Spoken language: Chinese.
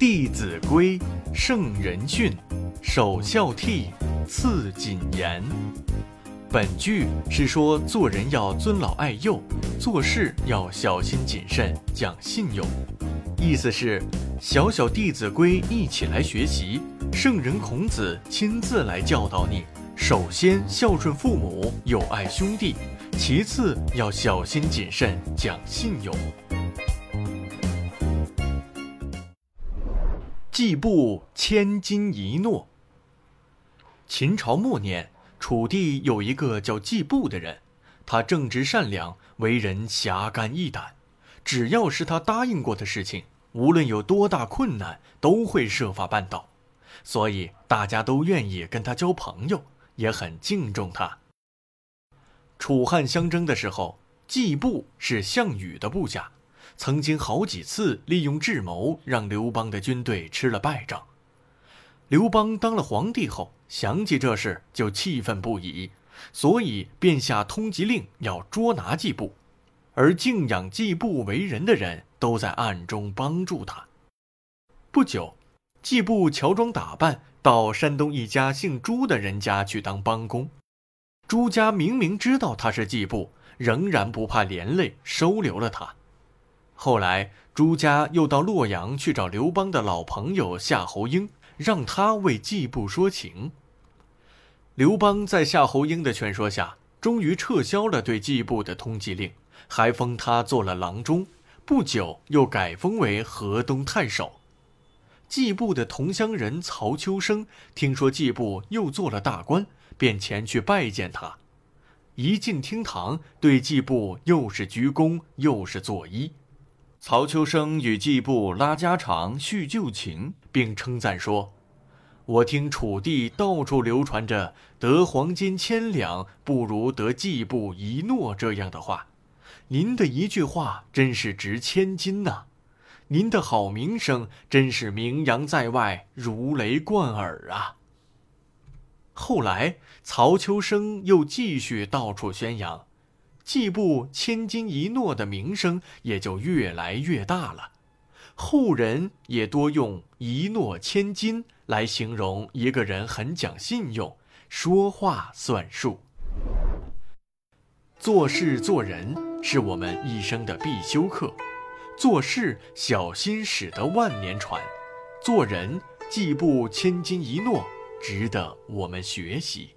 弟子规，圣人训，首孝悌，次谨言。本句是说做人要尊老爱幼，做事要小心谨慎，讲信用。意思是，小小《弟子规》一起来学习，圣人孔子亲自来教导你：首先孝顺父母，友爱兄弟；其次要小心谨慎，讲信用。季布千金一诺。秦朝末年，楚地有一个叫季布的人，他正直善良，为人侠肝义胆，只要是他答应过的事情，无论有多大困难，都会设法办到，所以大家都愿意跟他交朋友，也很敬重他。楚汉相争的时候，季布是项羽的部下。曾经好几次利用智谋，让刘邦的军队吃了败仗。刘邦当了皇帝后，想起这事就气愤不已，所以便下通缉令，要捉拿季布。而敬仰季布为人的人都在暗中帮助他。不久，季布乔装打扮，到山东一家姓朱的人家去当帮工。朱家明明知道他是季布，仍然不怕连累，收留了他。后来，朱家又到洛阳去找刘邦的老朋友夏侯婴，让他为季布说情。刘邦在夏侯婴的劝说下，终于撤销了对季布的通缉令，还封他做了郎中。不久，又改封为河东太守。季布的同乡人曹秋生听说季布又做了大官，便前去拜见他。一进厅堂，对季布又是鞠躬，又是作揖。曹秋生与季布拉家常叙旧情，并称赞说：“我听楚地到处流传着‘得黄金千两，不如得季布一诺’这样的话，您的一句话真是值千金呐！您的好名声真是名扬在外，如雷贯耳啊！”后来，曹秋生又继续到处宣扬。季布千金一诺的名声也就越来越大了，后人也多用“一诺千金”来形容一个人很讲信用，说话算数。做事做人是我们一生的必修课，做事小心使得万年船，做人季布千金一诺，值得我们学习。